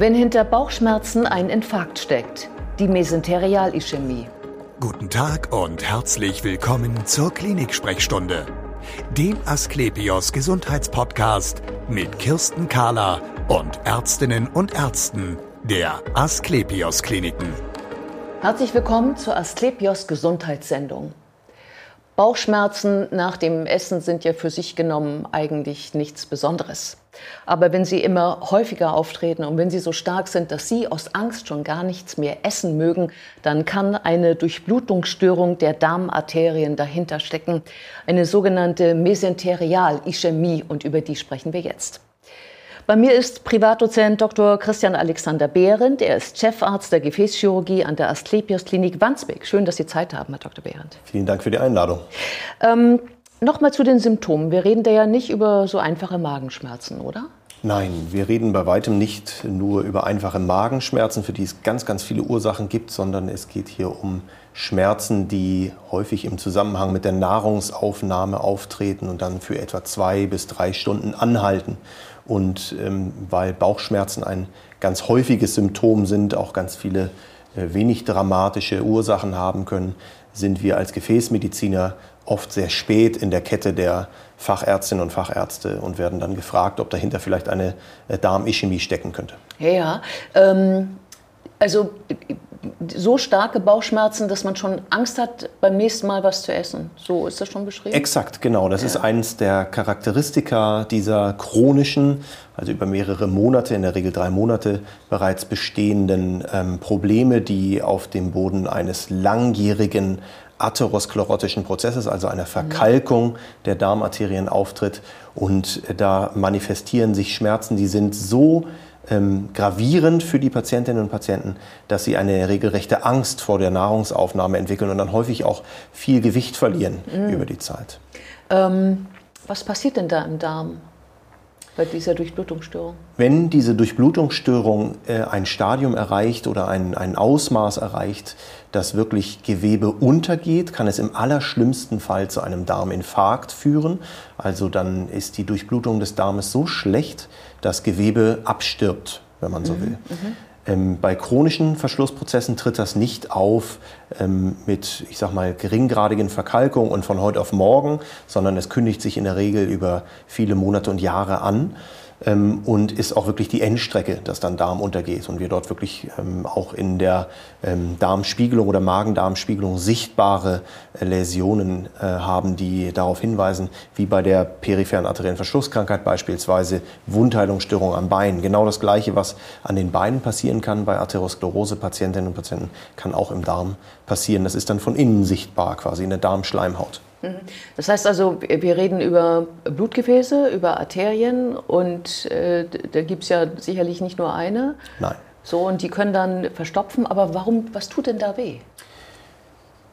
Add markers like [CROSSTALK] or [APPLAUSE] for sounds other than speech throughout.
Wenn hinter Bauchschmerzen ein Infarkt steckt, die Mesenterialischämie. Guten Tag und herzlich willkommen zur Klinik-Sprechstunde, dem Asklepios Gesundheitspodcast mit Kirsten Kahler und Ärztinnen und Ärzten der Asklepios Kliniken. Herzlich willkommen zur Asklepios Gesundheitssendung. Bauchschmerzen nach dem Essen sind ja für sich genommen eigentlich nichts Besonderes. Aber wenn sie immer häufiger auftreten und wenn sie so stark sind, dass Sie aus Angst schon gar nichts mehr essen mögen, dann kann eine Durchblutungsstörung der Darmarterien dahinter stecken, eine sogenannte Mesenterial-Ischämie und über die sprechen wir jetzt. Bei mir ist Privatdozent Dr. Christian Alexander Behrendt. Er ist Chefarzt der Gefäßchirurgie an der Asklepios Klinik Wandsbek. Schön, dass Sie Zeit haben, Herr Dr. Behrendt. Vielen Dank für die Einladung. Ähm, Nochmal zu den Symptomen. Wir reden da ja nicht über so einfache Magenschmerzen, oder? Nein, wir reden bei weitem nicht nur über einfache Magenschmerzen, für die es ganz, ganz viele Ursachen gibt, sondern es geht hier um Schmerzen, die häufig im Zusammenhang mit der Nahrungsaufnahme auftreten und dann für etwa zwei bis drei Stunden anhalten. Und ähm, weil Bauchschmerzen ein ganz häufiges Symptom sind, auch ganz viele äh, wenig dramatische Ursachen haben können, sind wir als Gefäßmediziner oft sehr spät in der Kette der Fachärztinnen und Fachärzte und werden dann gefragt, ob dahinter vielleicht eine äh, Darmischämie stecken könnte. Ja, ähm, also so starke Bauchschmerzen, dass man schon Angst hat, beim nächsten Mal was zu essen. So ist das schon beschrieben? Exakt, genau. Das ja. ist eines der Charakteristika dieser chronischen, also über mehrere Monate, in der Regel drei Monate bereits bestehenden ähm, Probleme, die auf dem Boden eines langjährigen atherosklerotischen Prozesses, also einer Verkalkung der Darmarterien auftritt. Und da manifestieren sich Schmerzen, die sind so ähm, gravierend für die Patientinnen und Patienten, dass sie eine regelrechte Angst vor der Nahrungsaufnahme entwickeln und dann häufig auch viel Gewicht verlieren mhm. über die Zeit. Ähm, was passiert denn da im Darm? Bei dieser Durchblutungsstörung? Wenn diese Durchblutungsstörung äh, ein Stadium erreicht oder ein, ein Ausmaß erreicht, das wirklich Gewebe untergeht, kann es im allerschlimmsten Fall zu einem Darminfarkt führen. Also dann ist die Durchblutung des Darmes so schlecht, dass Gewebe abstirbt, wenn man so mhm. will. Mhm. Ähm, bei chronischen Verschlussprozessen tritt das nicht auf ähm, mit, ich sag mal, geringgradigen Verkalkungen und von heute auf morgen, sondern es kündigt sich in der Regel über viele Monate und Jahre an ähm, und ist auch wirklich die Endstrecke, dass dann Darm untergeht und wir dort wirklich ähm, auch in der ähm, Darmspiegelung oder Magen-Darm-Spiegelung sichtbare äh, Läsionen äh, haben, die darauf hinweisen, wie bei der peripheren arteriellen Verschlusskrankheit beispielsweise Wundheilungsstörung am Bein. Genau das Gleiche, was an den Beinen passieren kann bei Atherosklerose-Patientinnen und Patienten, kann auch im Darm passieren. Das ist dann von innen sichtbar, quasi in der Darmschleimhaut. Das heißt also, wir reden über Blutgefäße, über Arterien und äh, da gibt es ja sicherlich nicht nur eine. Nein. So, und die können dann verstopfen, aber warum, was tut denn da weh?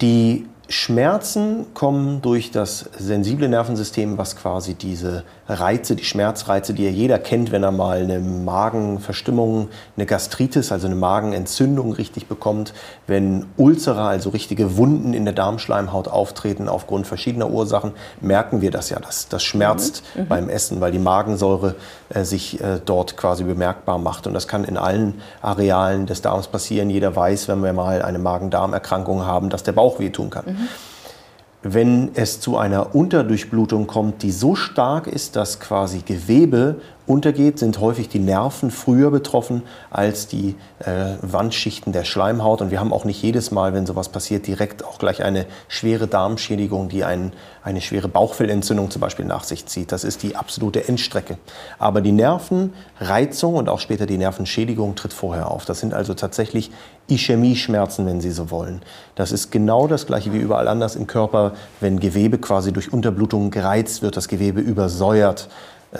Die Schmerzen kommen durch das sensible Nervensystem, was quasi diese Reize, die Schmerzreize, die ja jeder kennt, wenn er mal eine Magenverstimmung, eine Gastritis, also eine Magenentzündung richtig bekommt, wenn Ulzera, also richtige Wunden in der Darmschleimhaut auftreten aufgrund verschiedener Ursachen, merken wir das ja. Das, das schmerzt mhm. mhm. beim Essen, weil die Magensäure äh, sich äh, dort quasi bemerkbar macht. Und das kann in allen Arealen des Darms passieren. Jeder weiß, wenn wir mal eine Magen-Darm-Erkrankung haben, dass der Bauch wehtun kann. Mhm. Wenn es zu einer Unterdurchblutung kommt, die so stark ist, dass quasi Gewebe untergeht, sind häufig die Nerven früher betroffen als die äh, Wandschichten der Schleimhaut. Und wir haben auch nicht jedes Mal, wenn sowas passiert, direkt auch gleich eine schwere Darmschädigung, die ein, eine schwere Bauchfellentzündung zum Beispiel nach sich zieht. Das ist die absolute Endstrecke. Aber die Nervenreizung und auch später die Nervenschädigung tritt vorher auf. Das sind also tatsächlich Ischämie-Schmerzen, wenn Sie so wollen. Das ist genau das gleiche wie überall anders im Körper, wenn Gewebe quasi durch Unterblutung gereizt wird, das Gewebe übersäuert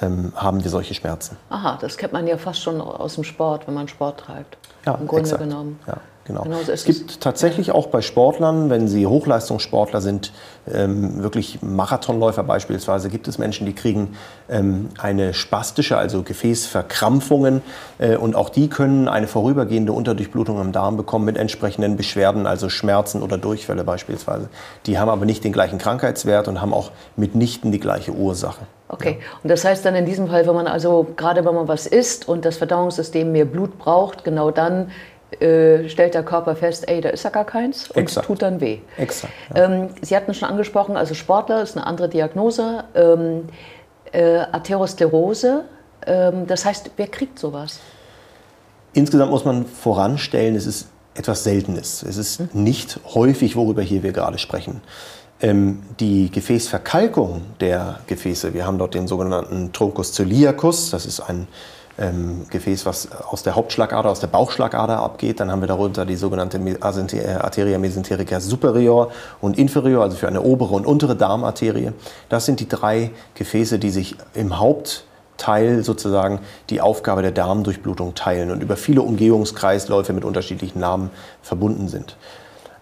ähm, haben wir solche Schmerzen. Aha, das kennt man ja fast schon aus dem Sport, wenn man Sport treibt. Ja, Im Grunde exakt. genommen. Ja. Genau. genau so es gibt tatsächlich auch bei Sportlern, wenn sie Hochleistungssportler sind, ähm, wirklich Marathonläufer beispielsweise, gibt es Menschen, die kriegen ähm, eine spastische, also Gefäßverkrampfungen äh, und auch die können eine vorübergehende Unterdurchblutung am Darm bekommen mit entsprechenden Beschwerden, also Schmerzen oder Durchfälle beispielsweise. Die haben aber nicht den gleichen Krankheitswert und haben auch mitnichten die gleiche Ursache. Okay, ja. und das heißt dann in diesem Fall, wenn man also gerade wenn man was isst und das Verdauungssystem mehr Blut braucht, genau dann äh, stellt der Körper fest, ey, da ist ja gar keins und Exakt. tut dann weh. Exakt. Ja. Ähm, Sie hatten schon angesprochen, also Sportler ist eine andere Diagnose. Ähm, äh, Atherosklerose, ähm, das heißt, wer kriegt sowas? Insgesamt muss man voranstellen, es ist etwas Seltenes. Es ist hm. nicht häufig, worüber hier wir gerade sprechen. Ähm, die Gefäßverkalkung der Gefäße, wir haben dort den sogenannten Truncus celiacus, das ist ein ähm, Gefäß, was aus der Hauptschlagader, aus der Bauchschlagader abgeht. Dann haben wir darunter die sogenannte äh, Arteria mesenterica superior und inferior, also für eine obere und untere Darmarterie. Das sind die drei Gefäße, die sich im Hauptteil sozusagen die Aufgabe der Darmdurchblutung teilen und über viele Umgehungskreisläufe mit unterschiedlichen Namen verbunden sind.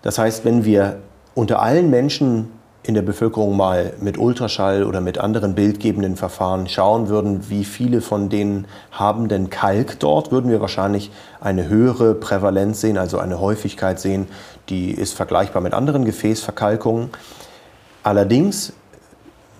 Das heißt, wenn wir unter allen Menschen in der Bevölkerung mal mit Ultraschall oder mit anderen bildgebenden Verfahren schauen würden, wie viele von denen haben denn Kalk dort, würden wir wahrscheinlich eine höhere Prävalenz sehen, also eine Häufigkeit sehen, die ist vergleichbar mit anderen Gefäßverkalkungen. Allerdings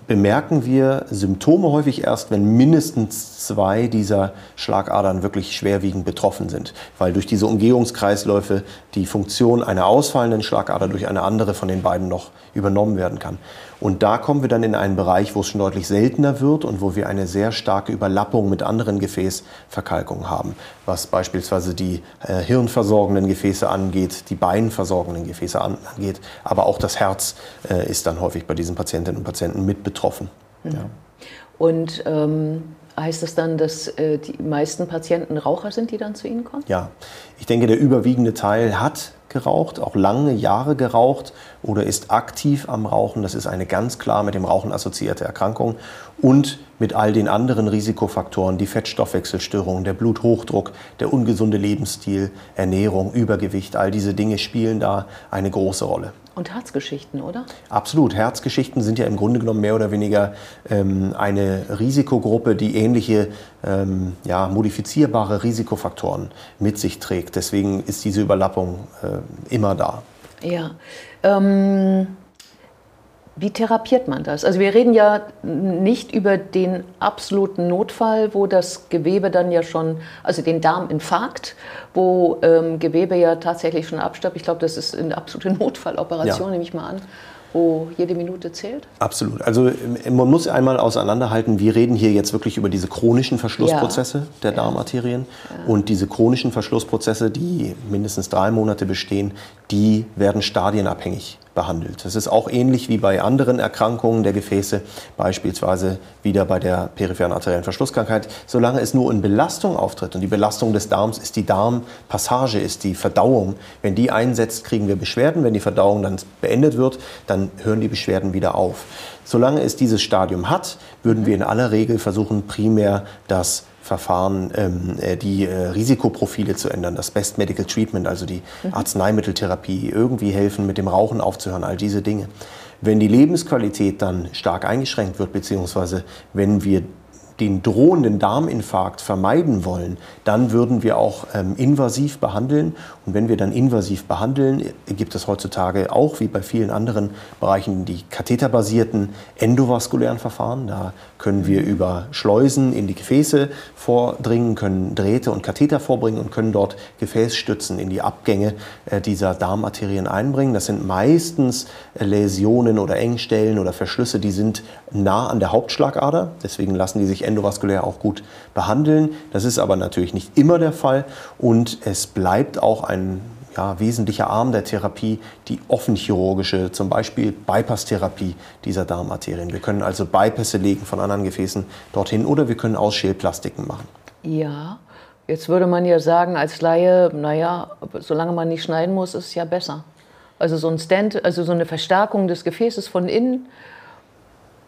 bemerken wir Symptome häufig erst, wenn mindestens zwei dieser Schlagadern wirklich schwerwiegend betroffen sind, weil durch diese Umgehungskreisläufe die Funktion einer ausfallenden Schlagader durch eine andere von den beiden noch übernommen werden kann. Und da kommen wir dann in einen Bereich, wo es schon deutlich seltener wird und wo wir eine sehr starke Überlappung mit anderen Gefäßverkalkungen haben, was beispielsweise die äh, hirnversorgenden Gefäße angeht, die beinversorgenden Gefäße angeht, aber auch das Herz äh, ist dann häufig bei diesen Patientinnen und Patienten mit betroffen. Mhm. Ja. Und ähm, heißt das dann, dass äh, die meisten Patienten Raucher sind, die dann zu Ihnen kommen? Ja, ich denke, der überwiegende Teil hat geraucht, auch lange Jahre geraucht oder ist aktiv am Rauchen. Das ist eine ganz klar mit dem Rauchen assoziierte Erkrankung und mit all den anderen Risikofaktoren, die Fettstoffwechselstörungen, der Bluthochdruck, der ungesunde Lebensstil, Ernährung, Übergewicht, all diese Dinge spielen da eine große Rolle. Und Herzgeschichten, oder? Absolut. Herzgeschichten sind ja im Grunde genommen mehr oder weniger ähm, eine Risikogruppe, die ähnliche ähm, ja, modifizierbare Risikofaktoren mit sich trägt. Deswegen ist diese Überlappung äh, immer da. Ja. Ähm wie therapiert man das? Also wir reden ja nicht über den absoluten Notfall, wo das Gewebe dann ja schon, also den Darminfarkt, wo ähm, Gewebe ja tatsächlich schon abstirbt. Ich glaube, das ist eine absolute [LAUGHS] Notfalloperation, ja. nehme ich mal an wo jede Minute zählt? Absolut. Also man muss einmal auseinanderhalten, wir reden hier jetzt wirklich über diese chronischen Verschlussprozesse ja. der Darmarterien. Ja. Und diese chronischen Verschlussprozesse, die mindestens drei Monate bestehen, die werden stadienabhängig behandelt. Das ist auch ähnlich wie bei anderen Erkrankungen der Gefäße, beispielsweise wieder bei der peripheren arteriellen Verschlusskrankheit. Solange es nur in Belastung auftritt und die Belastung des Darms ist die Darmpassage, ist die Verdauung. Wenn die einsetzt, kriegen wir Beschwerden. Wenn die Verdauung dann beendet wird, dann hören die Beschwerden wieder auf. Solange es dieses Stadium hat, würden wir in aller Regel versuchen, primär das Verfahren, ähm, äh, die äh, Risikoprofile zu ändern, das Best Medical Treatment, also die mhm. Arzneimitteltherapie, irgendwie helfen, mit dem Rauchen aufzuhören, all diese Dinge. Wenn die Lebensqualität dann stark eingeschränkt wird, beziehungsweise wenn wir den drohenden Darminfarkt vermeiden wollen, dann würden wir auch ähm, invasiv behandeln. Und wenn wir dann invasiv behandeln, gibt es heutzutage auch, wie bei vielen anderen Bereichen, die katheterbasierten endovaskulären Verfahren. Da können wir über Schleusen in die Gefäße vordringen, können Drähte und Katheter vorbringen und können dort Gefäßstützen in die Abgänge äh, dieser Darmarterien einbringen. Das sind meistens äh, Läsionen oder Engstellen oder Verschlüsse, die sind nah an der Hauptschlagader. Deswegen lassen die sich endovaskulär auch gut behandeln. Das ist aber natürlich nicht immer der Fall und es bleibt auch ein ja, wesentlicher Arm der Therapie die offenchirurgische, zum Beispiel Bypass-Therapie dieser Darmarterien. Wir können also Bypässe legen von anderen Gefäßen dorthin oder wir können Ausschälplastiken machen. Ja, jetzt würde man ja sagen als Laie, naja, solange man nicht schneiden muss, ist es ja besser. Also so ein Stand, also so eine Verstärkung des Gefäßes von innen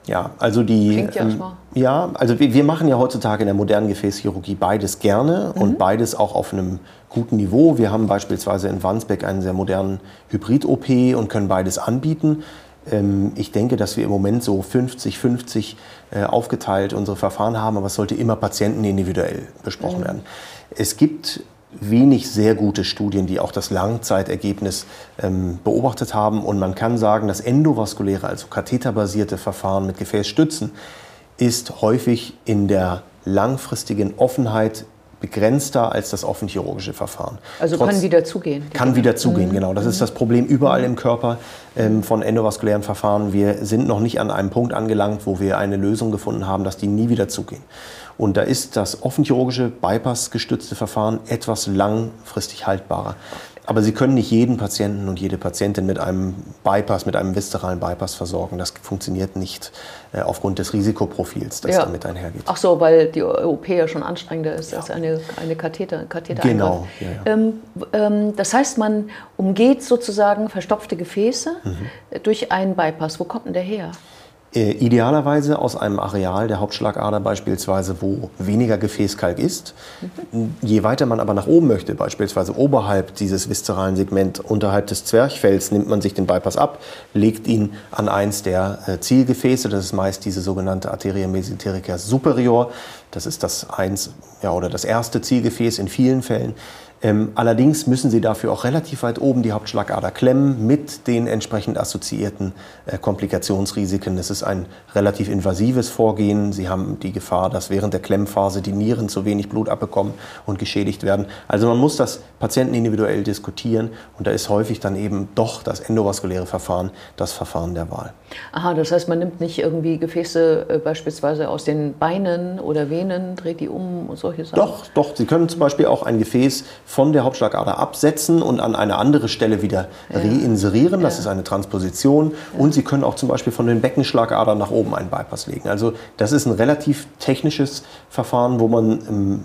Ja, also die. Ähm, ja, also wir, wir, machen ja heutzutage in der modernen Gefäßchirurgie beides gerne mhm. und beides auch auf einem guten Niveau. Wir haben beispielsweise in Wandsbek einen sehr modernen Hybrid-OP und können beides anbieten. Ähm, ich denke, dass wir im Moment so 50-50 äh, aufgeteilt unsere Verfahren haben, aber es sollte immer patientenindividuell besprochen mhm. werden. Es gibt wenig sehr gute Studien, die auch das Langzeitergebnis ähm, beobachtet haben. Und man kann sagen, das endovaskuläre, also katheterbasierte Verfahren mit Gefäßstützen, ist häufig in der langfristigen Offenheit begrenzter als das offenchirurgische Verfahren. Also Trotz, kann wieder zugehen. Kann wieder zugehen, mhm. genau. Das ist das Problem überall im Körper ähm, von endovaskulären Verfahren. Wir sind noch nicht an einem Punkt angelangt, wo wir eine Lösung gefunden haben, dass die nie wieder zugehen. Und da ist das offenchirurgische Bypass-gestützte Verfahren etwas langfristig haltbarer. Aber Sie können nicht jeden Patienten und jede Patientin mit einem Bypass, mit einem viszeralen Bypass versorgen. Das funktioniert nicht äh, aufgrund des Risikoprofils, das ja. damit einhergeht. Ach so, weil die OP ja schon anstrengender ist ja. als eine, eine Katheter, Katheter Genau. Ja, ähm, ähm, das heißt, man umgeht sozusagen verstopfte Gefäße mhm. durch einen Bypass. Wo kommt denn der her? Äh, idealerweise aus einem Areal der Hauptschlagader beispielsweise, wo weniger Gefäßkalk ist. Mhm. Je weiter man aber nach oben möchte, beispielsweise oberhalb dieses viszeralen Segment, unterhalb des Zwerchfells, nimmt man sich den Bypass ab, legt ihn an eins der äh, Zielgefäße, das ist meist diese sogenannte Arteria mesenterica superior. Das ist das eins ja, oder das erste Zielgefäß in vielen Fällen. Ähm, allerdings müssen Sie dafür auch relativ weit oben die Hauptschlagader klemmen mit den entsprechend assoziierten äh, Komplikationsrisiken. Es ist ein relativ invasives Vorgehen. Sie haben die Gefahr, dass während der Klemmphase die Nieren zu wenig Blut abbekommen und geschädigt werden. Also man muss das Patienten individuell diskutieren und da ist häufig dann eben doch das endovaskuläre Verfahren das Verfahren der Wahl. Aha, das heißt, man nimmt nicht irgendwie Gefäße äh, beispielsweise aus den Beinen oder Venen, dreht die um und solche Sachen? Doch, doch. Sie können zum Beispiel auch ein Gefäß von der Hauptschlagader absetzen und an eine andere Stelle wieder ja. reinserieren. Das ja. ist eine Transposition. Ja. Und Sie können auch zum Beispiel von den Beckenschlagadern nach oben einen Bypass legen. Also das ist ein relativ technisches Verfahren, wo man ähm,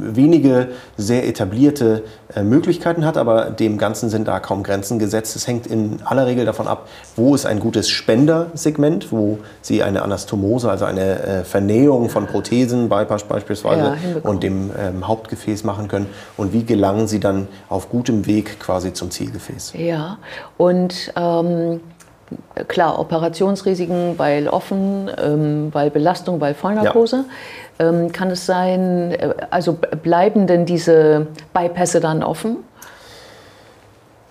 wenige sehr etablierte äh, Möglichkeiten hat, aber dem Ganzen sind da kaum Grenzen gesetzt. Es hängt in aller Regel davon ab, wo ist ein gutes Spendersegment, wo Sie eine Anastomose, also eine äh, Vernähung von Prothesen, Bypass beispielsweise, und dem ähm, Hauptgefäß machen können und wie gelangen sie dann auf gutem Weg quasi zum Zielgefäß. Ja, und ähm, klar, Operationsrisiken, weil offen, ähm, weil Belastung, weil Vollnarkose. Ja. Ähm, kann es sein, äh, also bleiben denn diese Bypässe dann offen?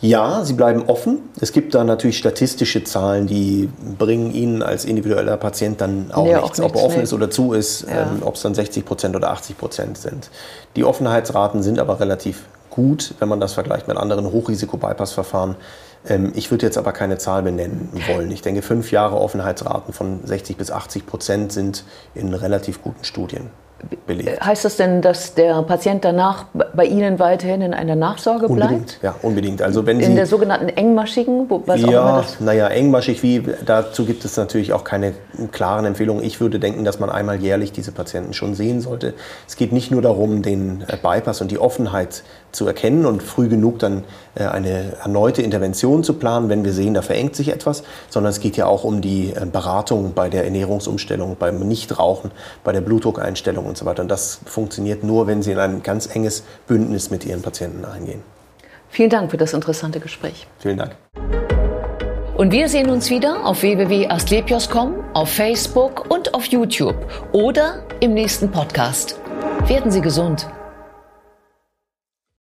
Ja, sie bleiben offen. Es gibt da natürlich statistische Zahlen, die bringen Ihnen als individueller Patient dann auch nee, nichts, auch ob er offen nee. ist oder zu ist, ja. ähm, ob es dann 60 Prozent oder 80 Prozent sind. Die Offenheitsraten sind aber relativ gut, wenn man das vergleicht mit anderen Hochrisiko-Bypass-Verfahren. Ähm, ich würde jetzt aber keine Zahl benennen wollen. Ich denke, fünf Jahre Offenheitsraten von 60 bis 80 Prozent sind in relativ guten Studien belegt. Heißt das denn, dass der Patient danach bei Ihnen weiterhin in einer Nachsorge bleibt? Unbedingt, ja, unbedingt. Also wenn in Sie, der sogenannten engmaschigen, was ja, auch immer das... Naja, engmaschig, wie, dazu gibt es natürlich auch keine klaren Empfehlungen. Ich würde denken, dass man einmal jährlich diese Patienten schon sehen sollte. Es geht nicht nur darum, den äh, Bypass und die Offenheit zu erkennen und früh genug dann äh, eine erneute Intervention zu planen, wenn wir sehen, da verengt sich etwas, sondern es geht ja auch um die äh, Beratung bei der Ernährungsumstellung, beim Nichtrauchen, bei der Blutdruckeinstellung und so weiter. Und das funktioniert nur, wenn Sie in ein ganz enges Bündnis mit Ihren Patienten eingehen. Vielen Dank für das interessante Gespräch. Vielen Dank. Und wir sehen uns wieder auf www.astlepios.com, auf Facebook und auf YouTube oder im nächsten Podcast. Werden Sie gesund.